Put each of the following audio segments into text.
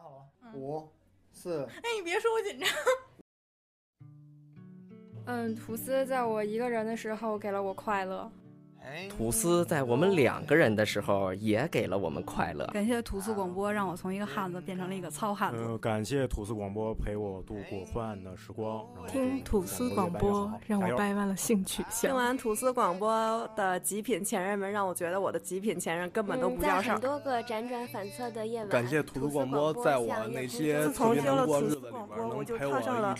好了，五、四。哎，你别说我紧张。嗯，吐司在我一个人的时候给了我快乐。吐司在我们两个人的时候也给了我们快乐。感谢吐司广播，让我从一个汉子变成了一个糙汉子。呃，感谢吐司广播陪我度过昏暗的时光。听吐司广播让我掰弯了性取向。听完吐司广播的极品前任们，让我觉得我的极品前任根本都不叫事儿。很多个辗转反侧的夜晚，感谢吐司广播，在我那些自从听了吐司广播，我就踏上了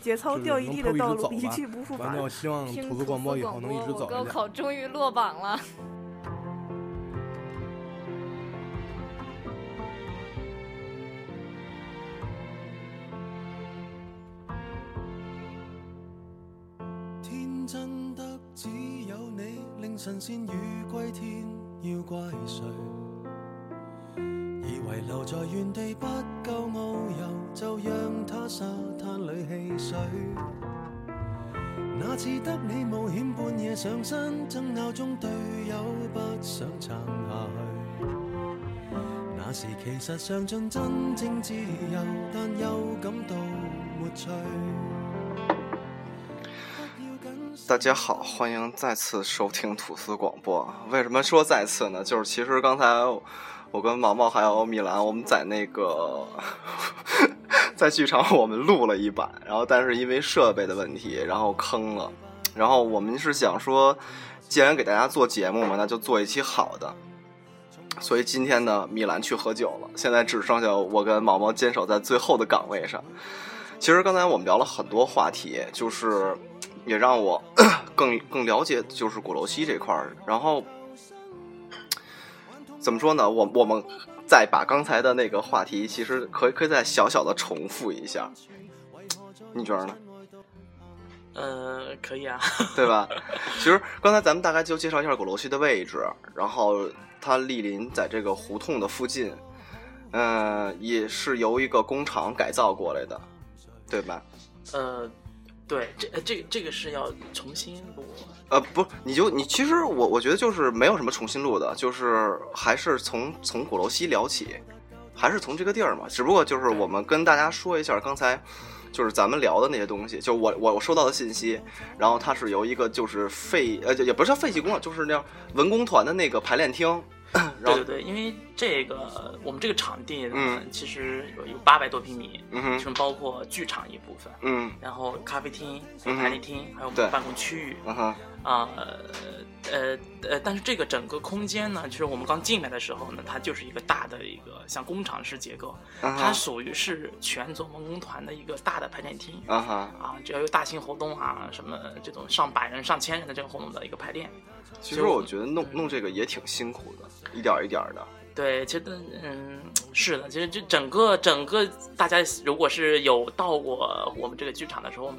节操掉一地的道路，一去不复返。反正我希望吐司广播以后能一直走。高考终于落榜了。天真得只有你，令神仙与归天，要怪谁？以为留在原地不够遨游，就让它沙滩里戏水。那次得你冒险半夜上山，争拗中队友不想撑下去。那时其实尝尽真正自由，但又感到没趣。大家好，欢迎再次收听吐司广播。为什么说再次呢？就是其实刚才我跟毛毛还有米兰，我们在那个 在剧场我们录了一版，然后但是因为设备的问题，然后坑了。然后我们是想说，既然给大家做节目嘛，那就做一期好的。所以今天呢，米兰去喝酒了，现在只剩下我跟毛毛坚守在最后的岗位上。其实刚才我们聊了很多话题，就是也让我 更更了解就是鼓楼西这块儿。然后怎么说呢？我我们再把刚才的那个话题，其实可以可以再小小的重复一下，你觉得呢？呃，可以啊，对吧？其实刚才咱们大概就介绍一下鼓楼区的位置，然后它莅临在这个胡同的附近，嗯，也是由一个工厂改造过来的，对吧？呃，对，这这这个是要重新录。呃，不，你就你其实我我觉得就是没有什么重新录的，就是还是从从鼓楼西聊起，还是从这个地儿嘛。只不过就是我们跟大家说一下刚才。就是咱们聊的那些东西，就我我我收到的信息，然后它是由一个就是废呃也不是废弃工厂，就是那样文工团的那个排练厅。对对对，因为这个我们这个场地嗯，其实有有八百多平米，其中包括剧场一部分，嗯，然后咖啡厅、排练厅，还有我们办公区域，啊。呃呃，但是这个整个空间呢，其实我们刚进来的时候呢，它就是一个大的一个像工厂式结构，它属于是全总文工团的一个大的排练厅啊哈啊，只要有大型活动啊，什么这种上百人、上千人的这个活动的一个排练。其实我觉得弄弄这个也挺辛苦的，一点一点的。对，其实嗯是的，其实这整个整个大家如果是有到过我们这个剧场的时候。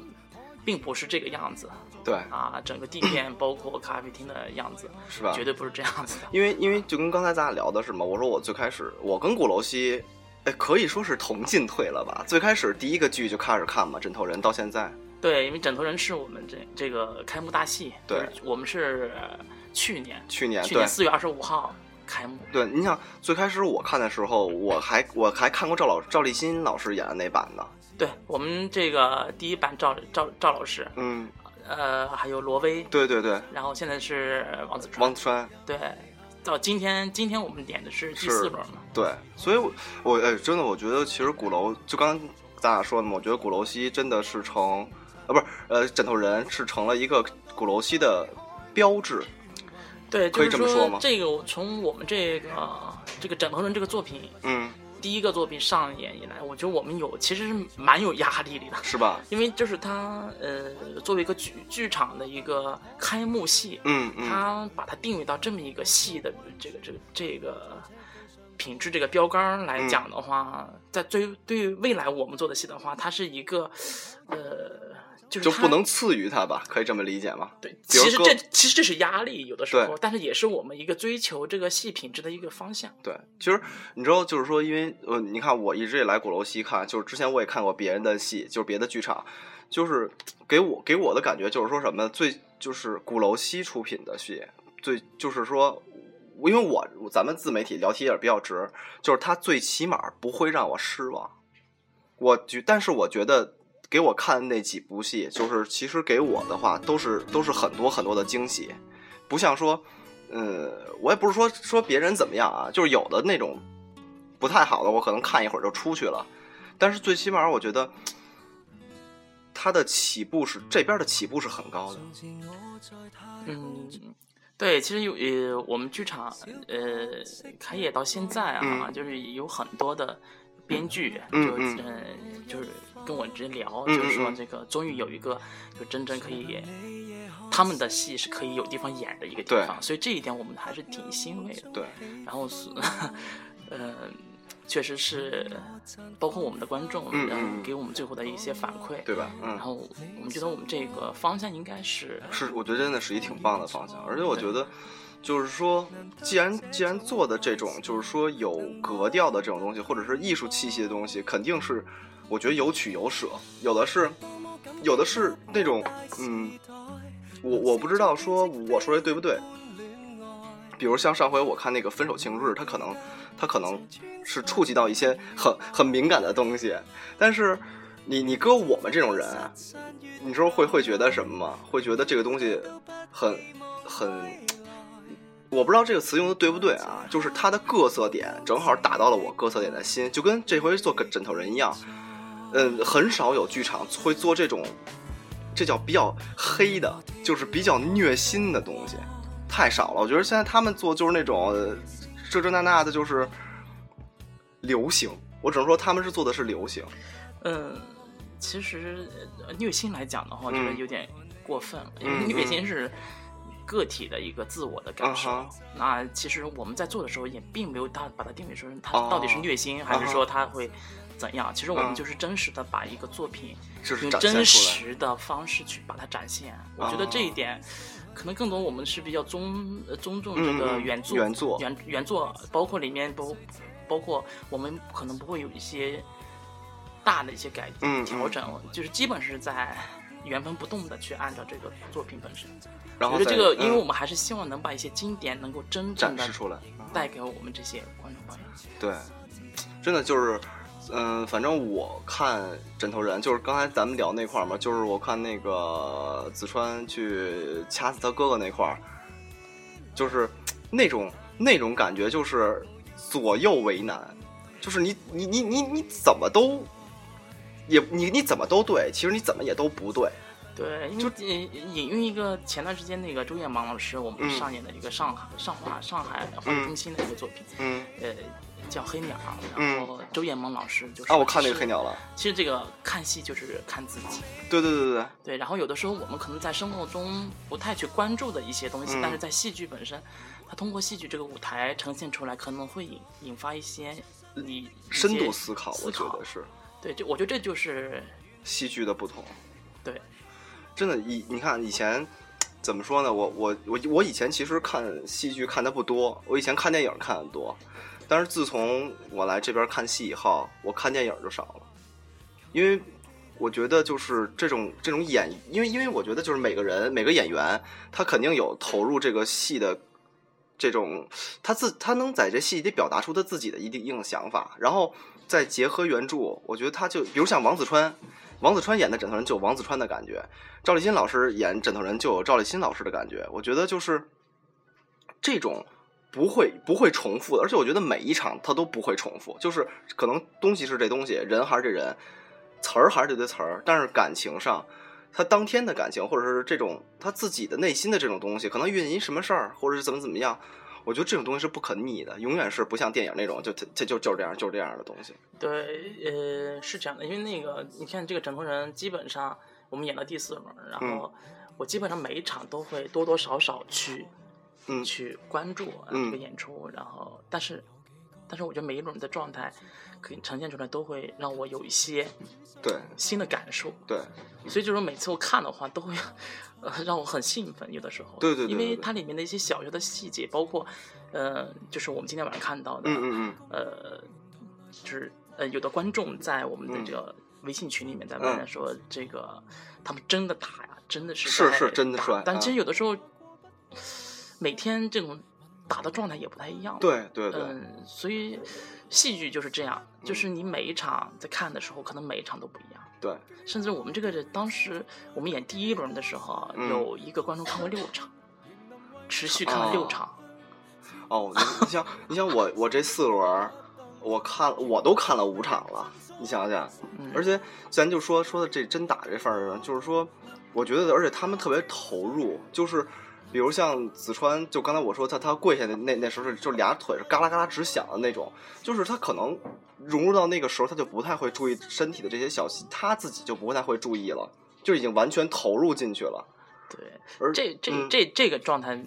并不是这个样子，对啊，整个地面包括咖啡厅的样子，是吧？绝对不是这样子的。因为因为就跟刚才咱俩聊的是嘛，我说我最开始我跟鼓楼西，哎，可以说是同进退了吧？最开始第一个剧就开始看嘛，《枕头人》到现在。对，因为《枕头人》是我们这这个开幕大戏，对，我们是去年去年去年四月二十五号开幕。对，你想最开始我看的时候，我还我还看过赵老赵立新老师演的那版呢。对我们这个第一版赵赵赵老师，嗯，呃，还有罗威，对对对，然后现在是王子川，王子川，对，到今天今天我们点的是第四轮嘛，对，所以我我哎，真的我觉得其实鼓楼就刚咱俩说的嘛，我觉得鼓楼西真的是成啊，不是呃，枕头人是成了一个鼓楼西的标志，对，可以这么说吗？这个从我们这个这个枕头人这个作品，嗯。第一个作品上演以来，我觉得我们有其实是蛮有压力的，是吧？因为就是他呃，作为一个剧剧场的一个开幕戏，嗯嗯，他把它定位到这么一个戏的这个这个这个品质这个标杆来讲的话，在对对未来我们做的戏的话，它是一个呃。就不能赐予他吧？可以这么理解吗？对，其实这其实这是压力，有的时候，但是也是我们一个追求这个戏品质的一个方向。对，其实你知道，就是说，因为呃，你看，我一直也来鼓楼西看，就是之前我也看过别人的戏，就是别的剧场，就是给我给我的感觉就是说什么最就是鼓楼西出品的戏，最就是说因为我咱们自媒体聊天也比较直，就是他最起码不会让我失望。我觉，但是我觉得给我看那几部戏，就是其实给我的话都是都是很多很多的惊喜，不像说，呃，我也不是说说别人怎么样啊，就是有的那种不太好的，我可能看一会儿就出去了。但是最起码我觉得他的起步是这边的起步是很高的。嗯，对，其实有呃，我们剧场呃开业到现在啊，就是有很多的。编剧就嗯就是跟我直接聊，就是说这个终于有一个就真正可以他们的戏是可以有地方演的一个地方，所以这一点我们还是挺欣慰的。对，然后是 呃，确实是包括我们的观众，嗯，给我们最后的一些反馈，对吧？嗯，然后我们觉得我们这个方向应该是是，我觉得真的是一挺棒的方向，而且我觉得。就是说，既然既然做的这种，就是说有格调的这种东西，或者是艺术气息的东西，肯定是，我觉得有取有舍，有的是，有的是那种，嗯，我我不知道说我说的对不对。比如像上回我看那个《分手庆日》，他可能他可能是触及到一些很很敏感的东西，但是你你搁我们这种人，你说会会觉得什么吗？会觉得这个东西很很。我不知道这个词用的对不对啊？就是它的各色点正好打到了我各色点的心，就跟这回做个枕头人一样。嗯，很少有剧场会做这种，这叫比较黑的，就是比较虐心的东西，太少了。我觉得现在他们做就是那种这这那那的，就是流行。我只能说他们是做的是流行。嗯，其实虐心来讲的话，我觉得有点过分了，因为虐心是。个体的一个自我的感受，那其实我们在做的时候也并没有大把它定位说它到底是虐心还是说它会怎样。其实我们就是真实的把一个作品用真实的方式去把它展现。我觉得这一点可能更多我们是比较尊尊重这个原作原作原原作，包括里面包包括我们可能不会有一些大的一些改调整，就是基本是在。原封不动的去按照这个作品本身，我觉得这个，因为我们还是希望能把一些经典能够真正的出来，带给我们这些观众朋友。对，真的就是，嗯，反正我看《枕头人》，就是刚才咱们聊那块儿嘛，就是我看那个子川去掐死他哥哥那块儿，就是那种那种感觉，就是左右为难，就是你你你你你怎么都。也你你怎么都对，其实你怎么也都不对。对，就引引用一个前段时间那个周艳芒老师我们上演的一个上海上华上海话剧中心的一个作品，嗯，呃，叫《黑鸟》，然后周艳萌老师就是啊，我看那个《黑鸟》了。其实这个看戏就是看自己。对对对对对。然后有的时候我们可能在生活中不太去关注的一些东西，但是在戏剧本身，它通过戏剧这个舞台呈现出来，可能会引引发一些你深度思考，我觉得是。对，就我觉得这就是戏剧的不同。对，真的，以你看以前怎么说呢？我我我我以前其实看戏剧看的不多，我以前看电影看的多。但是自从我来这边看戏以后，我看电影就少了，因为我觉得就是这种这种演，因为因为我觉得就是每个人每个演员他肯定有投入这个戏的这种，他自他能在这戏里表达出他自己的一定一定想法，然后。再结合原著，我觉得他就比如像王子川，王子川演的枕头人就有王子川的感觉，赵立新老师演枕头人就有赵立新老师的感觉。我觉得就是这种不会不会重复的，而且我觉得每一场他都不会重复，就是可能东西是这东西，人还是这人，词儿还是这堆词儿，但是感情上，他当天的感情或者是这种他自己的内心的这种东西，可能因为什么事儿，或者是怎么怎么样。我觉得这种东西是不可逆的，永远是不像电影那种，就它它就就是这样，就是这样的东西。对，呃，是这样的，因为那个你看这个枕头人，基本上我们演到第四轮，然后我基本上每一场都会多多少少去，嗯，去关注这个演出，然后但是但是我觉得每一轮的状态可以呈现出来，都会让我有一些对。新的感受。对，所以就是说每次我看的话，都会。让我很兴奋，有的时候，对对对，因为它里面的一些小小的细节，包括，呃，就是我们今天晚上看到的，嗯嗯嗯，呃，就是呃，有的观众在我们的这个微信群里面在问说，这个他们真的打呀，真的是是是真的帅，但其实有的时候，每天这种打的状态也不太一样。对对对。嗯，所以戏剧就是这样，就是你每一场在看的时候，可能每一场都不一样。对。甚至我们这个当时我们演第一轮的时候，有一个观众看过六场，持续看了六场。哦，你像你像我我这四轮，我看我都看了五场了。你想想，而且咱就说说的这真打这份儿上，就是说，我觉得而且他们特别投入，就是比如像子川，就刚才我说他他跪下的那那时候是就俩腿是嘎啦嘎啦直响的那种，就是他可能融入到那个时候，他就不太会注意身体的这些小细，他自己就不太会注意了，就已经完全投入进去了。对，而这这这这个状态，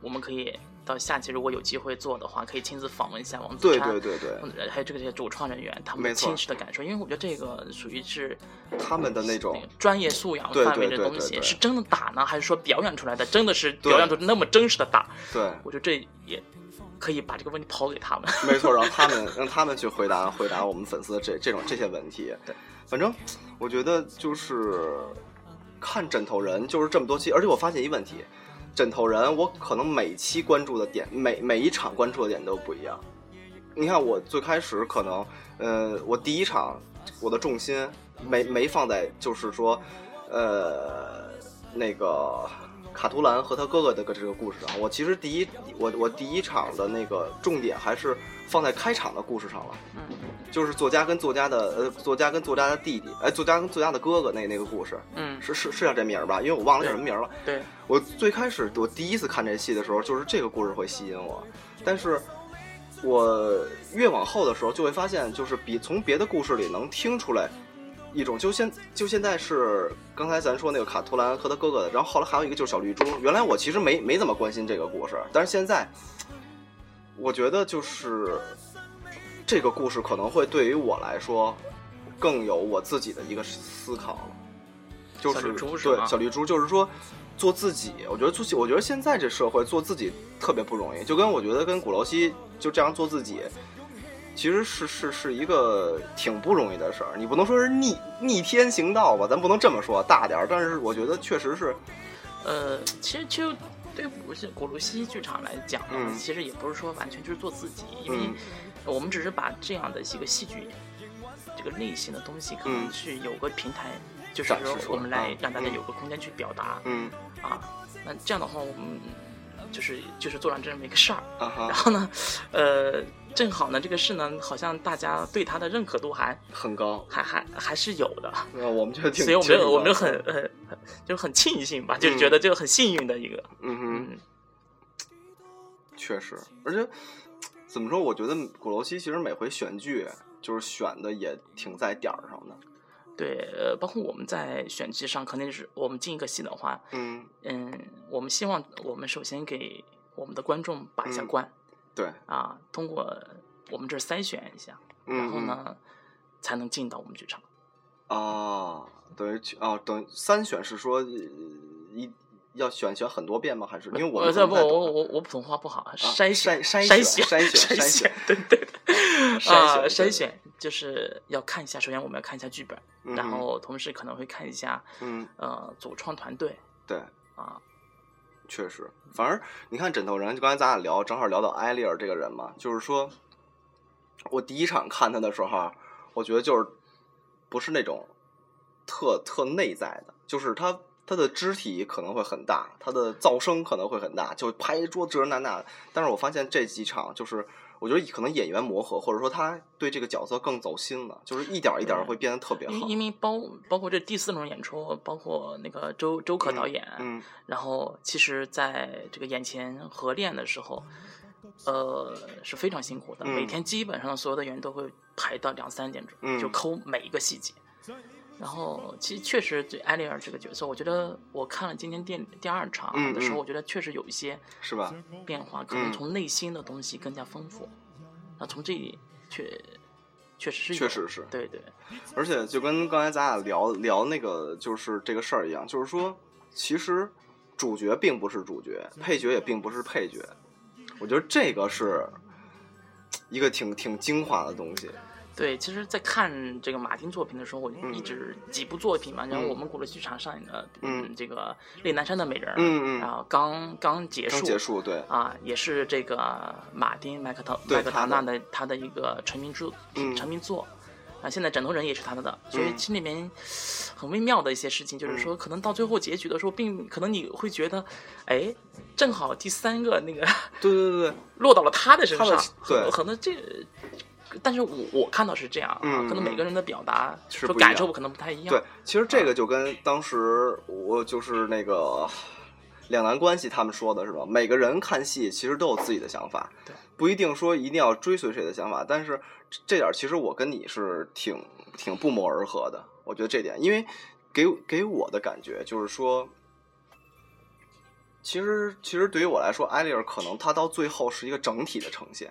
我们可以。到下期如果有机会做的话，可以亲自访问一下王子川，对对对对，还有这个这些主创人员，他们亲实的感受，因为我觉得这个属于是他们的那种专业素养范围的东西，是真的打呢，还是说表演出来的？真的是表演出那么真实的打？对，我觉得这也可以把这个问题抛给他们，没错，让 他们让他们去回答回答我们粉丝的这这种这些问题。对，反正我觉得就是看枕头人就是这么多期，而且我发现一问题。枕头人，我可能每期关注的点，每每一场关注的点都不一样。你看，我最开始可能，呃，我第一场我的重心没没放在就是说，呃，那个卡图兰和他哥哥的个这个故事上。我其实第一，我我第一场的那个重点还是放在开场的故事上了。嗯。就是作家跟作家的呃，作家跟作家的弟弟，哎，作家跟作家的哥哥那那个故事，嗯，是是是叫这名儿吧？因为我忘了叫什么名了。对，我最开始我第一次看这戏的时候，就是这个故事会吸引我，但是我越往后的时候，就会发现，就是比从别的故事里能听出来一种，就现就现在是刚才咱说那个卡图兰和他哥哥的，然后后来还有一个就是小绿珠。原来我其实没没怎么关心这个故事，但是现在我觉得就是。这个故事可能会对于我来说，更有我自己的一个思考了，就是对小绿珠，就是说做自己。我觉得做，我觉得现在这社会做自己特别不容易，就跟我觉得跟鼓楼西就这样做自己，其实是是是一个挺不容易的事儿。你不能说是逆逆天行道吧，咱不能这么说大点儿，但是我觉得确实是，呃，其实就对古西古鲁西剧场来讲，嗯，其实也不是说完全就是做自己，因为。我们只是把这样的一个戏剧，这个类型的东西，可能去有个平台，就是说我们来让大家有个空间去表达。嗯，啊，那这样的话，我们就是就是做上这么一个事儿。然后呢，呃，正好呢，这个事呢，好像大家对他的认可度还很高，还还还是有的。我们就挺，所以我们我们就很很就很庆幸吧，就是觉得这个很幸运的一个。嗯哼，确实，而且。怎么说？我觉得鼓楼西其实每回选剧就是选的也挺在点儿上的。对，呃，包括我们在选剧上，肯定是我们进一个戏的话，嗯嗯，我们希望我们首先给我们的观众把一下关。对。啊，通过我们这儿筛选一下，然后呢，才能进到我们剧场。啊，等于啊，等三选是说一。要选选很多遍吗？还是因为我不我我我普通话不好，筛筛筛筛选筛选筛选，对对啊，筛选 就是要看一下，首先我们要看一下剧本，然后同时可能会看一下，嗯呃，主创团队，对啊，确实，反而你看枕头人，就刚才咱俩聊，正好聊到艾丽尔这个人嘛，就是说，我第一场看他的时候，我觉得就是不是那种特特内在的，就是他。他的肢体可能会很大，他的噪声可能会很大，就拍一桌这那那。但是我发现这几场，就是我觉得可能演员磨合，或者说他对这个角色更走心了，就是一点一点会变得特别好。因为包包括这第四轮演出，包括那个周周可导演，嗯，然后其实在这个眼前合练的时候，呃是非常辛苦的，每天基本上所有的演员都会排到两三点钟，就抠每一个细节。然后，其实确实对艾丽尔这个角色，我觉得我看了今天第第二场的时候，我觉得确实有一些是吧变化，可能从内心的东西更加丰富。那从这里确确实是确实是对对，而且就跟刚才咱俩聊聊那个就是这个事儿一样，就是说，其实主角并不是主角，配角也并不是配角。我觉得这个是一个挺挺精华的东西。对，其实，在看这个马丁作品的时候，我一直几部作品嘛，然后我们鼓楼剧场上演的，嗯，这个猎南山的美人，嗯嗯，然后刚刚结束，结束，对，啊，也是这个马丁麦克唐麦克唐纳的他的一个成名作，成名作，啊，现在枕头人也是他的，所以心里面很微妙的一些事情，就是说，可能到最后结局的时候，并可能你会觉得，哎，正好第三个那个，对对对。对，落到了他的身上，对，可能这。但是我我看到是这样啊，可能每个人的表达是感受可能不太一样。对，其实这个就跟当时我就是那个两难关系，他们说的是吧？每个人看戏其实都有自己的想法，对，不一定说一定要追随谁的想法。但是这点其实我跟你是挺挺不谋而合的。我觉得这点，因为给给我的感觉就是说，其实其实对于我来说，艾丽尔可能他到最后是一个整体的呈现，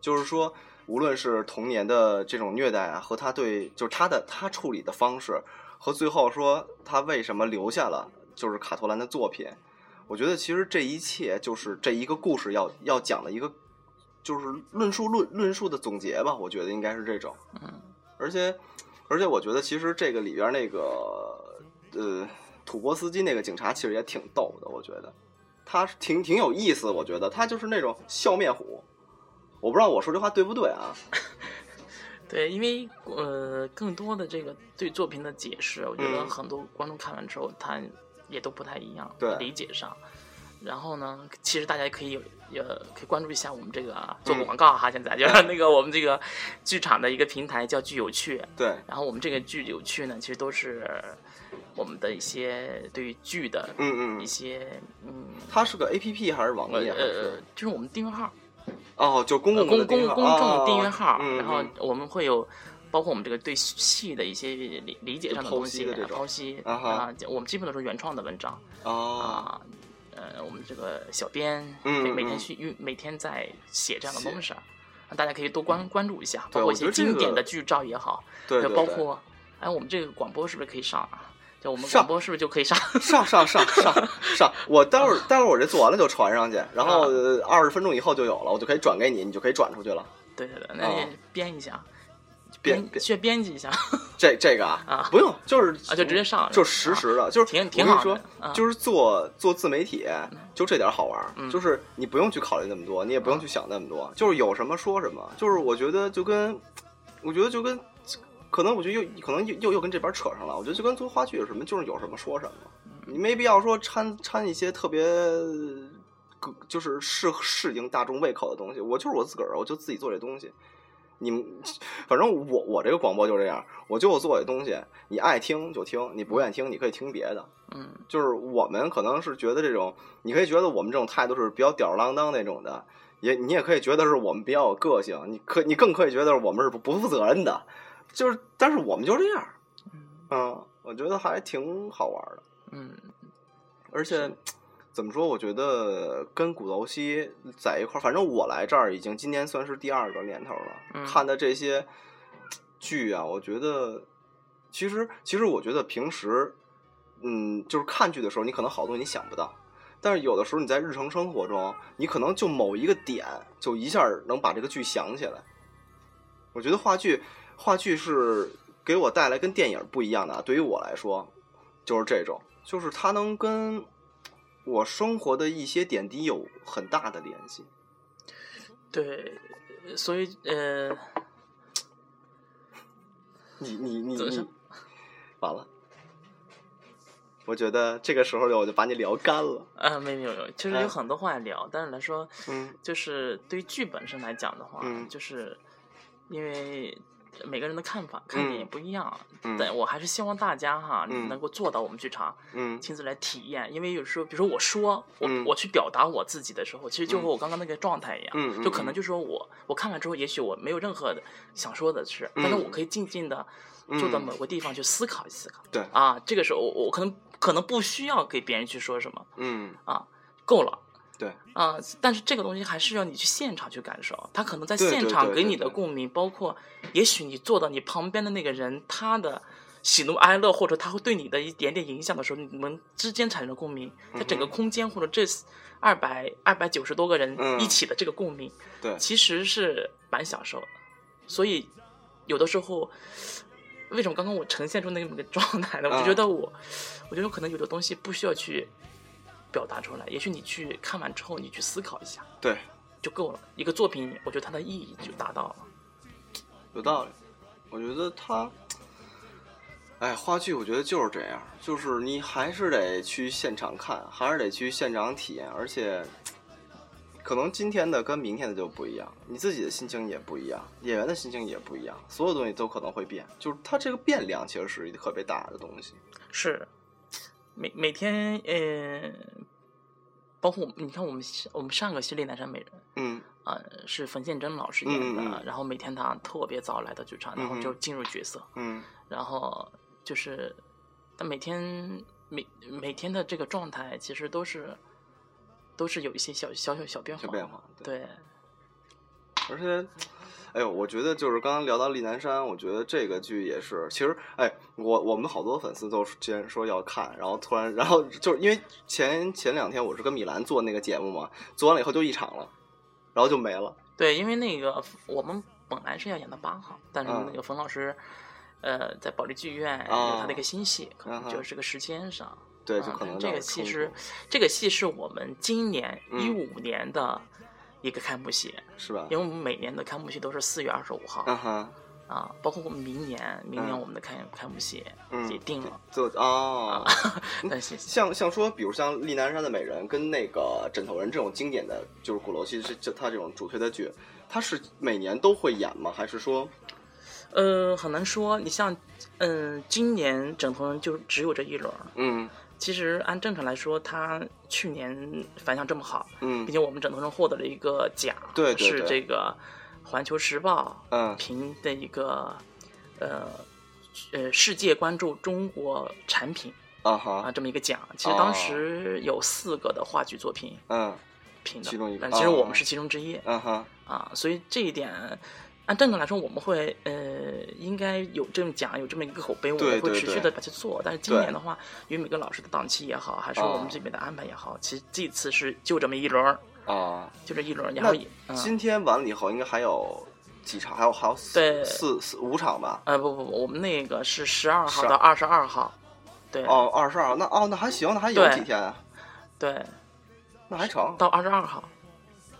就是说。无论是童年的这种虐待啊，和他对就是他的他处理的方式，和最后说他为什么留下了就是卡托兰的作品，我觉得其实这一切就是这一个故事要要讲的一个就是论述论论述的总结吧，我觉得应该是这种。嗯，而且而且我觉得其实这个里边那个呃土波斯基那个警察其实也挺逗的，我觉得他挺挺有意思，我觉得他就是那种笑面虎。我不知道我说这话对不对啊？对，因为呃，更多的这个对作品的解释，我觉得很多观众看完之后，他也都不太一样，对理解上。然后呢，其实大家可以也可以关注一下我们这个做个广告哈，现在就是那个我们这个剧场的一个平台叫剧有趣。对。然后我们这个剧有趣呢，其实都是我们的一些对于剧的嗯嗯一些嗯。它是个 A P P 还是网页？呃，就是我们订阅号。哦，就公共公公公众订阅号，然后我们会有包括我们这个对戏的一些理理解上的东西剖析啊，我们基本都是原创的文章啊，呃，我们这个小编每每天去每天在写这样的东西，大家可以多关关注一下，包括一些经典的剧照也好，对，包括哎，我们这个广播是不是可以上啊？就我们广播是不是就可以上上上上 上上？我待会儿待会儿我这做完了就传上去，然后二十分钟以后就有了，我就可以转给你，你就可以转出去了。对对对，那你编一下，编去编辑一下。这这个啊啊不用，就是啊就直接上，就实时的，就是挺挺好说，就是做做自媒体，就这点好玩，就是你不用去考虑那么多，你也不用去想那么多，就是有什么说什么。就是我觉得就跟，我觉得就跟。可能我觉得又可能又又又跟这边扯上了。我觉得就跟做话剧有什么，就是有什么说什么，你没必要说掺掺一些特别，就是适适应大众胃口的东西。我就是我自个儿，我就自己做这东西。你们反正我我这个广播就这样，我就做这东西，你爱听就听，你不愿意听你可以听别的。嗯，就是我们可能是觉得这种，你可以觉得我们这种态度是比较吊儿郎当那种的，也你也可以觉得是我们比较有个性，你可你更可以觉得我们是不不负责任的。就是，但是我们就这样，嗯，我觉得还挺好玩的，嗯，而且怎么说？我觉得跟古楼西在一块儿，反正我来这儿已经今年算是第二个年头了。看的这些剧啊，我觉得其实其实我觉得平时，嗯，就是看剧的时候，你可能好多你想不到，但是有的时候你在日常生活中，你可能就某一个点，就一下能把这个剧想起来。我觉得话剧。话剧是给我带来跟电影不一样的，对于我来说，就是这种，就是它能跟我生活的一些点滴有很大的联系。对，所以呃，你你你你，完了，我觉得这个时候我就把你聊干了。啊，没有没有，其实有很多话要聊，但是来说，嗯，就是对于剧本上来讲的话，嗯，就是因为。每个人的看法、看点也不一样，嗯，但我还是希望大家哈，能够坐到我们剧场，嗯，亲自来体验。因为有时候，比如说我说，我嗯我去表达我自己的时候，其实就和我刚刚那个状态一样，嗯，就可能就是说我我看完之后，也许我没有任何的想说的事，但是我可以静静的坐到某个地方去思考一思考。对，啊，这个时候我我可能可能不需要给别人去说什么，嗯，啊，够了。对。啊，但是这个东西还是要你去现场去感受，他可能在现场给你的共鸣，包括也许你坐到你旁边的那个人他的喜怒哀乐，或者他会对你的一点点影响的时候，你们之间产生的共鸣，在整个空间或者这二百二百九十多个人一起的这个共鸣，对，其实是蛮享受的。所以有的时候，为什么刚刚我呈现出那么个状态呢？我就觉得我，我觉得可能有的东西不需要去表达出来，也许你去看完之后，你去思考一下，对，就够了。一个作品，我觉得它的意义就达到了。有道理，我觉得它。哎，话剧我觉得就是这样，就是你还是得去现场看，还是得去现场体验，而且可能今天的跟明天的就不一样，你自己的心情也不一样，演员的心情也不一样，所有东西都可能会变，就是它这个变量其实是一个特别大的东西。是，每每天，呃，包括你看我们我们上个系列《南山美人》，嗯，啊，是冯宪珍老师演的，然后每天他特别早来到剧场，然后就进入角色，嗯，然后。就是，他每天每每天的这个状态，其实都是都是有一些小小小小变化。小变化，对。而且，哎呦，我觉得就是刚刚聊到《丽南山》，我觉得这个剧也是，其实，哎，我我们好多粉丝都之前说要看，然后突然，然后就是因为前前两天我是跟米兰做那个节目嘛，做完了以后就一场了，然后就没了。对，因为那个我们本来是要演到八号，但是那个冯老师。呃，在保利剧院有他的一个新戏，可能就是个时间上。对，就可能这个戏是这个戏是我们今年一五年的一个开幕戏，是吧？因为我们每年的开幕戏都是四月二十五号。啊，包括我们明年，明年我们的开开幕戏也定了。就哦，但是像像说，比如像《丽南山的美人》跟那个《枕头人》这种经典的就是鼓楼戏，是就它这种主推的剧，它是每年都会演吗？还是说？呃，很难说。你像，嗯，今年枕头人就只有这一轮。嗯，其实按正常来说，他去年反响这么好，嗯，并且我们枕头人获得了一个奖，对，是这个《环球时报》嗯评的一个，呃，呃，世界关注中国产品啊哈啊这么一个奖。其实当时有四个的话剧作品，嗯，评的，其中一个，其实我们是其中之一，嗯哈啊，所以这一点。按正常来说，我们会呃，应该有这么讲，有这么一个口碑，我们会持续的把它做。但是今年的话，因为每个老师的档期也好，还是我们这边的安排也好，其实这次是就这么一轮儿啊，就这一轮。然后今天完了以后，应该还有几场？还有还有四四四五场吧？呃，不不不，我们那个是十二号到二十二号。对哦，二十二，那哦，那还行，那还有几天啊？对，那还成。到二十二号。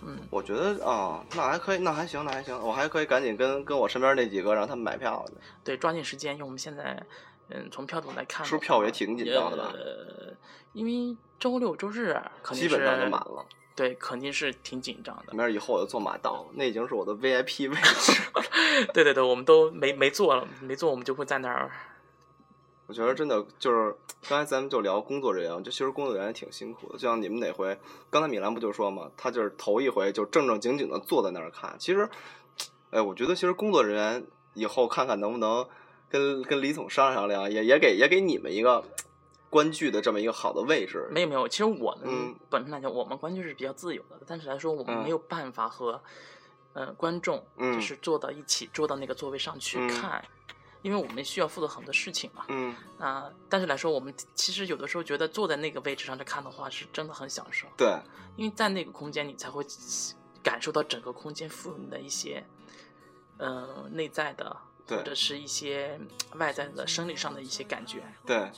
嗯，我觉得啊，那还可以，那还行，那还行，我还可以赶紧跟跟我身边那几个让他们买票去。对，抓紧时间，因为我们现在，嗯，从票组来看，是不是票也挺紧张的吧？呃，因为周六周日肯定基本上就满了。对，肯定是挺紧张的。没事，以后我就坐马道，那已经是我的 VIP 位置。对对对，我们都没没坐了，没坐，我们就会在那儿。我觉得真的就是刚才咱们就聊工作人员，就其实工作人员挺辛苦的。就像你们哪回，刚才米兰不就说嘛，他就是头一回就正正经经的坐在那儿看。其实，哎，我觉得其实工作人员以后看看能不能跟跟李总商量商量，也也给也给你们一个观剧的这么一个好的位置。没有没有，其实我们本身来讲，我们观剧是比较自由的，但是来说我们没有办法和呃观众就是坐到一起，坐到那个座位上去看。因为我们需要负责很多事情嘛，嗯，啊，但是来说，我们其实有的时候觉得坐在那个位置上去看的话，是真的很享受。对，因为在那个空间，你才会感受到整个空间赋予你的一些，呃，内在的或者是一些外在的生理上的一些感觉。对，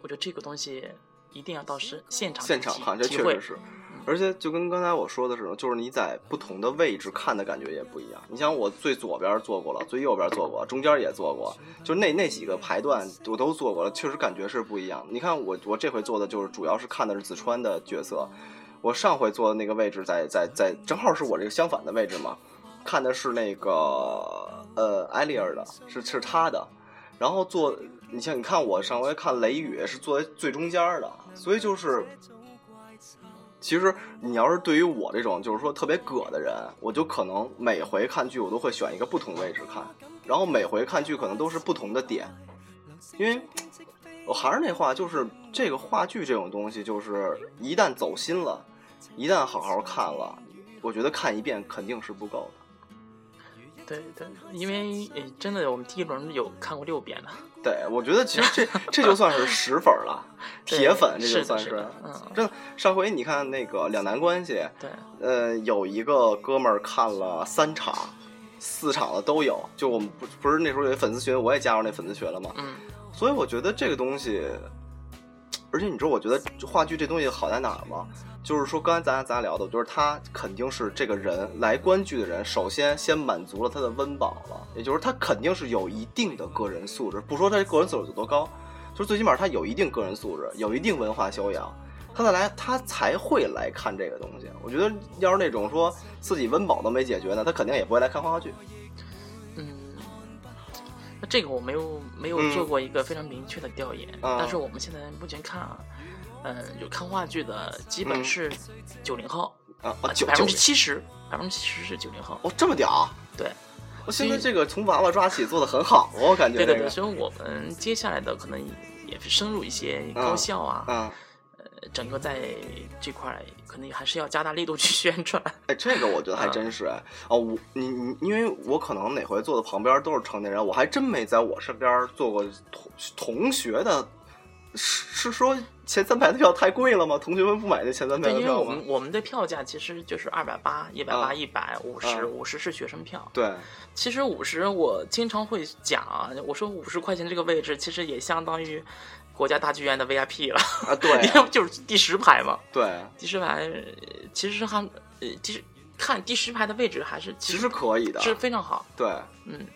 我觉得这个东西一定要到是现场现场看，这确实是。而且就跟刚才我说的似的，就是你在不同的位置看的感觉也不一样。你像我最左边坐过了，最右边坐过，中间也坐过，就那那几个排段我都坐过了，确实感觉是不一样。你看我我这回坐的就是主要是看的是子川的角色，我上回坐的那个位置在在在正好是我这个相反的位置嘛，看的是那个呃艾丽尔的，是是他的，然后坐你像你看我上回看雷雨是坐在最中间的，所以就是。其实你要是对于我这种就是说特别葛的人，我就可能每回看剧我都会选一个不同位置看，然后每回看剧可能都是不同的点，因为我还是那话，就是这个话剧这种东西，就是一旦走心了，一旦好好看了，我觉得看一遍肯定是不够的。对对，因为真的我们第一轮有看过六遍的。对，我觉得其实这这就算是十粉 了，铁粉这就算是。嗯，真的，上回你看那个两难关系，对，呃，有一个哥们儿看了三场，四场的都有。就我们不不是那时候有粉丝群，我也加入那粉丝群了嘛。嗯。所以我觉得这个东西，而且你知道，我觉得话剧这东西好在哪儿吗？就是说，刚才咱俩咱俩聊的，我觉得他肯定是这个人来观剧的人，首先先满足了他的温饱了，也就是他肯定是有一定的个人素质，不说他个人素质有多高，就是最起码他有一定个人素质，有一定文化修养。他再来，他才会来看这个东西。我觉得，要是那种说自己温饱都没解决呢，他肯定也不会来看花花剧。嗯，那这个我没有没有做过一个非常明确的调研，但是我们现在目前看啊，嗯，有看话剧的基本是九零后啊，百分之七十，百分之七十是九零后。哦，这么屌？对，我现在这个从娃娃抓起做的很好，我感觉。对对对，所以我们接下来的可能也是深入一些高校啊嗯呃。整个在这块可能还是要加大力度去宣传。哎，这个我觉得还真是哎哦，我你你，因为我可能哪回坐的旁边都是成年人，我还真没在我身边坐过同同学的。是是说前三排的票太贵了吗？同学们不买那前三排的票吗？因为我们我们的票价其实就是二百八、一百八、一百五十，五十是学生票。对，其实五十我经常会讲，我说五十块钱这个位置其实也相当于。国家大剧院的 VIP 了啊，对，就是第十排嘛。对，第十排其实还呃，其实看第十排的位置还是其实可以的，是非常好。对，嗯，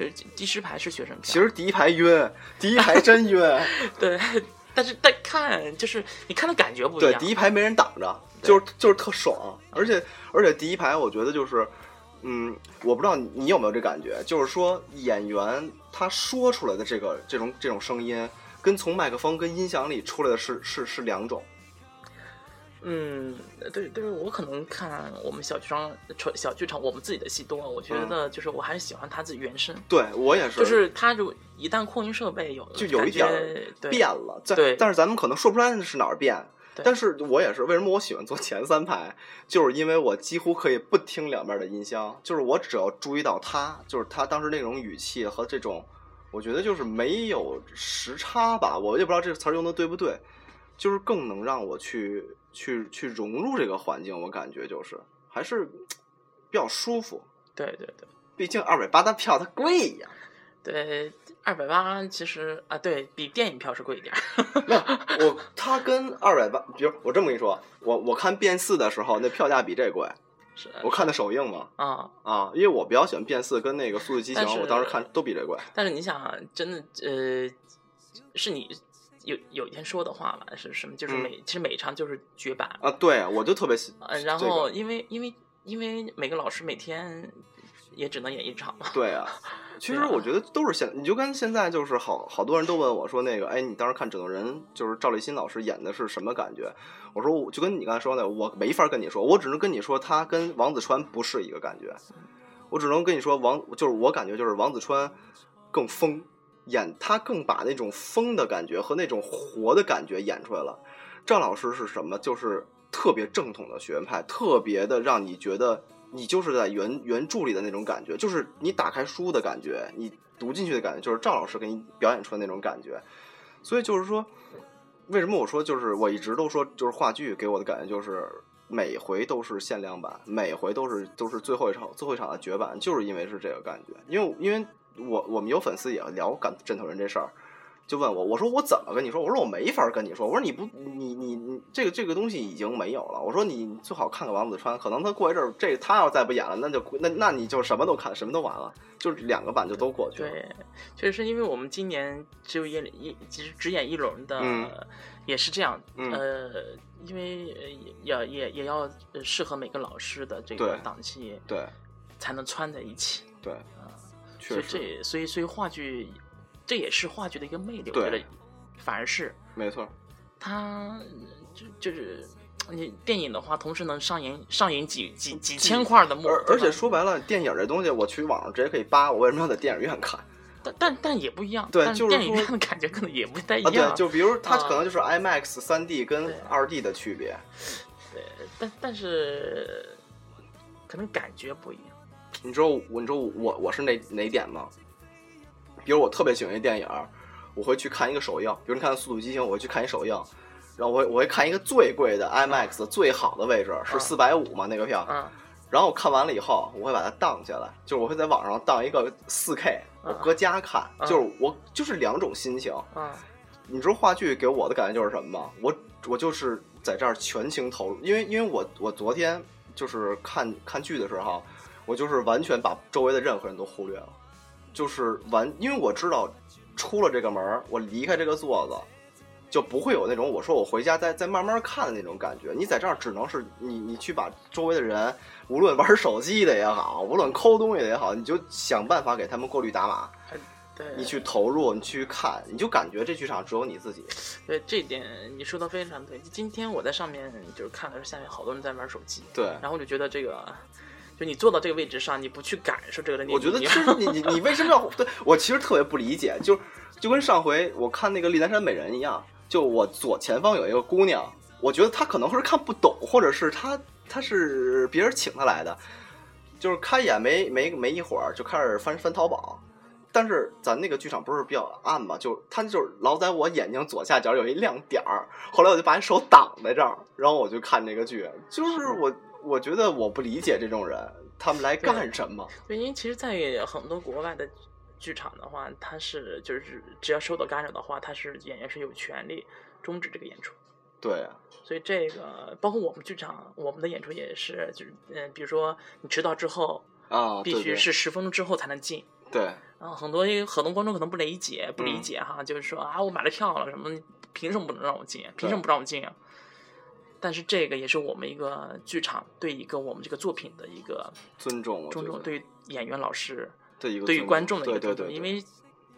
就是第十排是学生票。其 实第一排晕，第一排真晕。对，但是但看就是你看的感觉不一样。对，第一排没人挡着，就是就是特爽，而且而且第一排我觉得就是，嗯，我不知道你有没有这感觉，就是说演员他说出来的这个这种这种声音。跟从麦克风跟音响里出来的是是是两种。嗯，对对，我可能看我们小剧场小剧场我们自己的戏多，我觉得就是我还是喜欢他自己原声。对我也是，就是他就一旦扩音设备有就有一点变了，对，但是咱们可能说不出来是哪儿变。但是我也是，为什么我喜欢坐前三排？就是因为我几乎可以不听两边的音箱，就是我只要注意到他，就是他当时那种语气和这种。我觉得就是没有时差吧，我也不知道这个词儿用的对不对，就是更能让我去去去融入这个环境，我感觉就是还是比较舒服。对对对，毕竟二百八的票它贵呀。对，二百八其实啊，对比电影票是贵一点。我它跟二百八，比如我这么跟你说，我我看变四的时候，那票价比这贵。是我看的首映嘛，啊啊，因为我比较喜欢变四跟那个速度激情，我当时看都比这贵。但是你想，真的呃，是你有有一天说的话嘛？是什么？就是每其实每一场就是绝版啊！对，我就特别喜。嗯，然后因为因为因为每个老师每天也只能演一场嘛。对啊。其实我觉得都是现，你就跟现在就是好好多人都问我说那个，哎，你当时看《整个人》就是赵立新老师演的是什么感觉？我说我就跟你刚才说的，我没法跟你说，我只能跟你说他跟王子川不是一个感觉。我只能跟你说王，就是我感觉就是王子川更疯，演他更把那种疯的感觉和那种活的感觉演出来了。赵老师是什么？就是特别正统的学院派，特别的让你觉得。你就是在原原著里的那种感觉，就是你打开书的感觉，你读进去的感觉，就是赵老师给你表演出来那种感觉。所以就是说，为什么我说就是我一直都说就是话剧给我的感觉就是每回都是限量版，每回都是都是最后一场最后一场的绝版，就是因为是这个感觉。因为因为我我们有粉丝也聊感枕头人这事儿。就问我，我说我怎么跟你说？我说我没法跟你说。我说你不，你你你这个这个东西已经没有了。我说你最好看看王子川，可能他过一阵儿，这他要再不演了，那就那那你就什么都看，什么都完了，就是两个版就都过去了。对，确实是因为我们今年只有一一，其实只演一轮的，也是这样。呃，因为也也也要适合每个老师的这个档期，对，才能穿在一起。对，啊，确实，所以这所以所以话剧。这也是话剧的一个魅力，我觉得，反而是没错。它就就是你电影的话，同时能上演上演几几几千块的幕，而且说白了，电影这东西我去网上直接可以扒，我为什么要在电影院看？但但但也不一样，对，就是电影院的感觉可能也不太一样。对，就比如它可能就是 IMAX 三 D 跟二 D 的区别。对，但但是可能感觉不一样。你知道我你知道我我是哪哪点吗？比如我特别喜欢一电影，我会去看一个首映。比如你看《速度与激情》，我会去看一首映，然后我会我会看一个最贵的 IMAX 最好的位置是四百五嘛那个票，然后我看完了以后，我会把它荡下来，就是我会在网上荡一个四 K，我搁家看，就是我就是两种心情。嗯，你知道话剧给我的感觉就是什么吗？我我就是在这儿全情投入，因为因为我我昨天就是看看剧的时候，我就是完全把周围的任何人都忽略了，就是完，因为我知道出了这个门我离开这个座子。就不会有那种我说我回家再再慢慢看的那种感觉。你在这儿只能是你你去把周围的人，无论玩手机的也好，无论抠东西的也好，你就想办法给他们过滤打码。对，你去投入，你去看，你就感觉这剧场只有你自己。对，这点你说的非常对。今天我在上面就是看的是下面好多人在玩手机。对，然后我就觉得这个，就你坐到这个位置上，你不去感受这个，我觉得就是你你你为什么要？对我其实特别不理解，就就跟上回我看那个《丽南山美人》一样。就我左前方有一个姑娘，我觉得她可能是看不懂，或者是她她是别人请她来的，就是开演没没没一会儿就开始翻翻淘宝，但是咱那个剧场不是比较暗嘛，就她就是老在我眼睛左下角有一亮点儿，后来我就把手挡在这儿，然后我就看这个剧，就是我我觉得我不理解这种人，他们来干什么？对，因为其实，在很多国外的。剧场的话，他是就是只要受到干扰的话，他是演员是有权利终止这个演出。对，所以这个包括我们剧场，我们的演出也是，就是嗯，比如说你迟到之后啊，必须是十分钟之后才能进。对，然后很多很多观众可能不理解，不理解哈，就是说啊，我买了票了，什么凭什么不能让我进？凭什么不让我进啊？但是这个也是我们一个剧场对一个我们这个作品的一个尊重，尊重对演员老师。对于观众的一个对对对，因为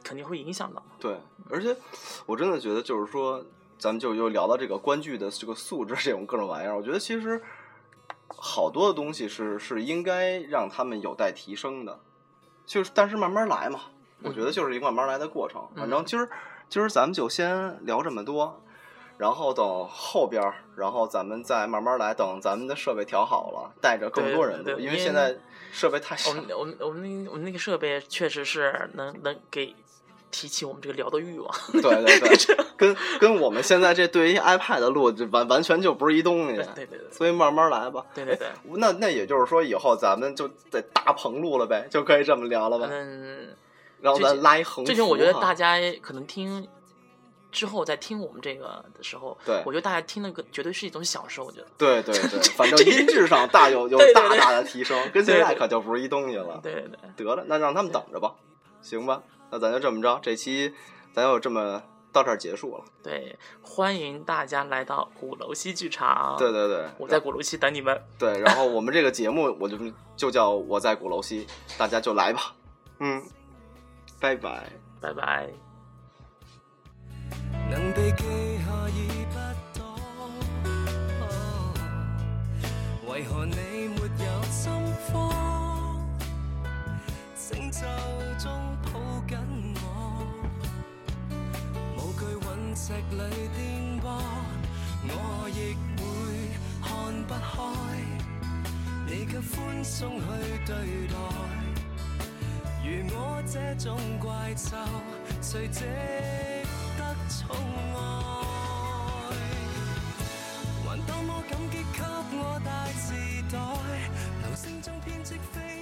肯定会影响到。对，而且我真的觉得，就是说，咱们就又聊到这个观剧的这个素质，这种各种玩意儿。我觉得其实好多的东西是是应该让他们有待提升的，就是但是慢慢来嘛。我觉得就是一个慢慢来的过程。反正今儿今儿咱们就先聊这么多。然后等后边儿，然后咱们再慢慢来。等咱们的设备调好了，带着更多人录，因为现在设备太少。我们我们我们那我们那个设备确实是能能给提起我们这个聊的欲望。对对 对，跟跟我们现在这对于 iPad 录，就完完全就不是一东西。对对对。所以慢慢来吧。对对对。那那也就是说，以后咱们就得大棚录了呗，就可以这么聊了吧？嗯。然后咱拉一横。最近我觉得大家可能听。之后再听我们这个的时候，对，我觉得大家听那个绝对是一种享受。我觉得，对对对，反正音质上大有有大大的提升，跟现在可就不是一东西了。对对对，得了，那让他们等着吧，行吧？那咱就这么着，这期咱就这么到这儿结束了。对，欢迎大家来到鼓楼西剧场。对对对，我在鼓楼西等你们。对，然后我们这个节目我就就叫我在鼓楼西，大家就来吧。嗯，拜拜，拜拜。能被记下已不多，为何你没有心慌？星咒中抱紧我，无惧陨石里颠簸，我亦会看不开，你却宽松去对待，如我这种怪兽，谁值？宠爱，还多么感激给我大时代，流星中编织飞。